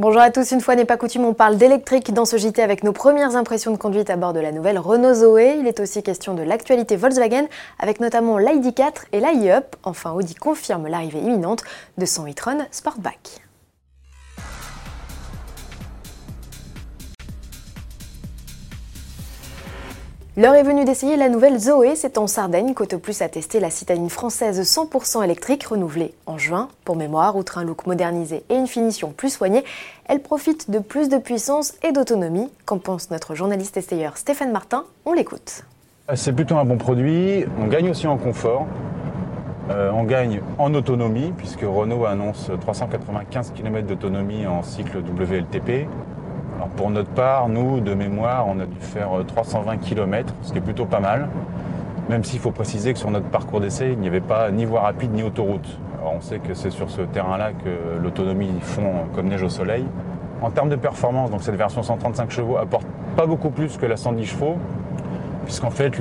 Bonjour à tous, une fois n'est pas coutume, on parle d'électrique dans ce JT avec nos premières impressions de conduite à bord de la nouvelle Renault Zoé. Il est aussi question de l'actualité Volkswagen avec notamment l'ID4 et l'IE-Up. Enfin, Audi confirme l'arrivée imminente de son e-tron Sportback. L'heure est venue d'essayer la nouvelle Zoé. C'est en Sardaigne qu'Auto Plus a testé la citadine française 100% électrique renouvelée en juin. Pour mémoire, outre un look modernisé et une finition plus soignée, elle profite de plus de puissance et d'autonomie. Qu'en pense notre journaliste essayeur Stéphane Martin? On l'écoute. Euh, c'est plutôt un bon produit. On gagne aussi en confort. Euh, on gagne en autonomie, puisque Renault annonce 395 km d'autonomie en cycle WLTP pour notre part, nous, de mémoire, on a dû faire 320 euh, km, ce qui est plutôt pas mal. Même s'il faut préciser que sur notre parcours d'essai, il n'y avait pas ni voie rapide ni autoroute. Alors on sait que c'est sur ce terrain-là que l'autonomie fond comme neige au soleil. En termes de performance, donc cette version 135 chevaux apporte pas beaucoup plus que la 110 chevaux, puisqu'en fait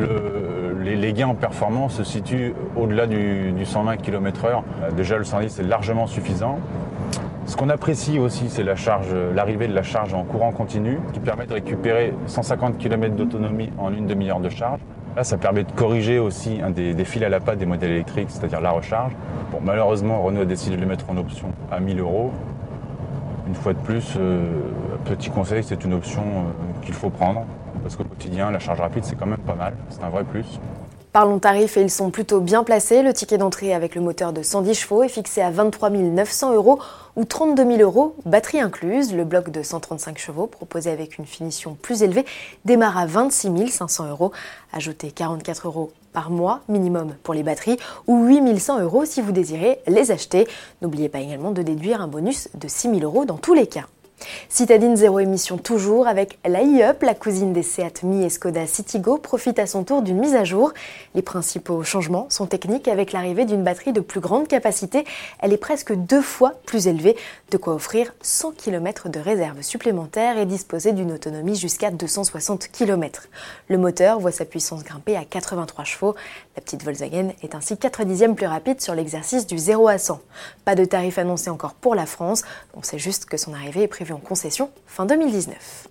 les, gains en performance se situent au-delà du, du 120 km/h. Déjà le 110 est largement suffisant. Ce qu'on apprécie aussi, c'est charge, l'arrivée de la charge en courant continu, qui permet de récupérer 150 km d'autonomie en une demi-heure de charge. Là, ça permet de corriger aussi un des, fils à la patte des modèles électriques, c'est-à-dire la recharge. Bon, malheureusement, Renault a décidé de le mettre en option à 1000 euros. Une fois de plus, euh, petit conseil, c'est une option euh, qu'il faut prendre, parce qu'au quotidien, la charge rapide, c'est quand même pas mal, c'est un vrai plus. Parlons tarifs et ils sont plutôt bien placés. Le ticket d'entrée avec le moteur de 110 chevaux est fixé à 23 900 euros ou 32 000 euros, batterie incluse. Le bloc de 135 chevaux, proposé avec une finition plus élevée, démarre à 26 500 euros. Ajoutez 44 euros par mois minimum pour les batteries ou 8 100 euros si vous désirez les acheter. N'oubliez pas également de déduire un bonus de 6 000 euros dans tous les cas. Citadine zéro émission toujours avec la up la cousine des Seat Mi et Skoda Citigo, profite à son tour d'une mise à jour. Les principaux changements sont techniques avec l'arrivée d'une batterie de plus grande capacité. Elle est presque deux fois plus élevée, de quoi offrir 100 km de réserve supplémentaire et disposer d'une autonomie jusqu'à 260 km. Le moteur voit sa puissance grimper à 83 chevaux. La petite Volkswagen est ainsi 4 dixièmes plus rapide sur l'exercice du 0 à 100. Pas de tarif annoncé encore pour la France, on sait juste que son arrivée est prévue en concession fin 2019.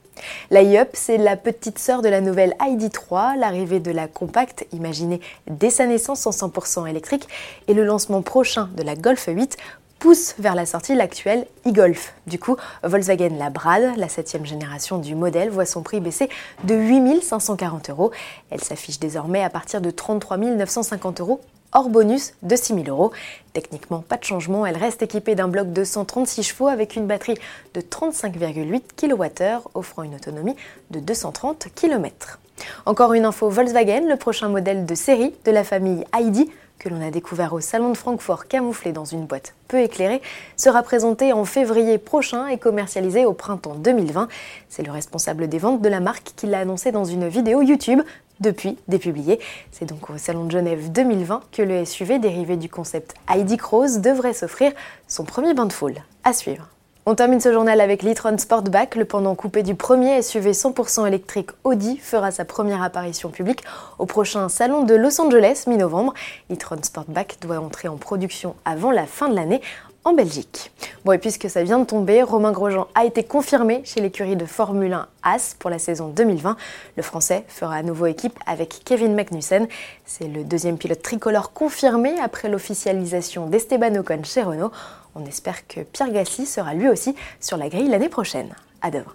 La up c'est la petite sœur de la nouvelle ID3, l'arrivée de la compacte imaginée dès sa naissance en 100% électrique et le lancement prochain de la Golf 8 pousse vers la sortie l'actuelle e-Golf. Du coup, Volkswagen la brade, la septième génération du modèle, voit son prix baisser de 8 540 euros. Elle s'affiche désormais à partir de 33 950 euros hors bonus de 6 000 euros. Techniquement, pas de changement, elle reste équipée d'un bloc de 136 chevaux avec une batterie de 35,8 kWh offrant une autonomie de 230 km. Encore une info Volkswagen, le prochain modèle de série de la famille ID que l'on a découvert au Salon de Francfort camouflé dans une boîte peu éclairée, sera présenté en février prochain et commercialisé au printemps 2020. C'est le responsable des ventes de la marque qui l'a annoncé dans une vidéo YouTube depuis dépublié. C'est donc au Salon de Genève 2020 que le SUV dérivé du concept ID Cross devrait s'offrir son premier bain de foule. À suivre. On termine ce journal avec l'e-tron Sportback. Le pendant coupé du premier SUV 100% électrique Audi fera sa première apparition publique au prochain salon de Los Angeles mi-novembre. l'e-tron Sportback doit entrer en production avant la fin de l'année en Belgique. Bon, et puisque ça vient de tomber, Romain Grosjean a été confirmé chez l'écurie de Formule 1 As pour la saison 2020. Le Français fera à nouveau équipe avec Kevin Magnussen. C'est le deuxième pilote tricolore confirmé après l'officialisation d'Esteban Ocon chez Renault. On espère que Pierre Gasly sera lui aussi sur la grille l'année prochaine. À demain.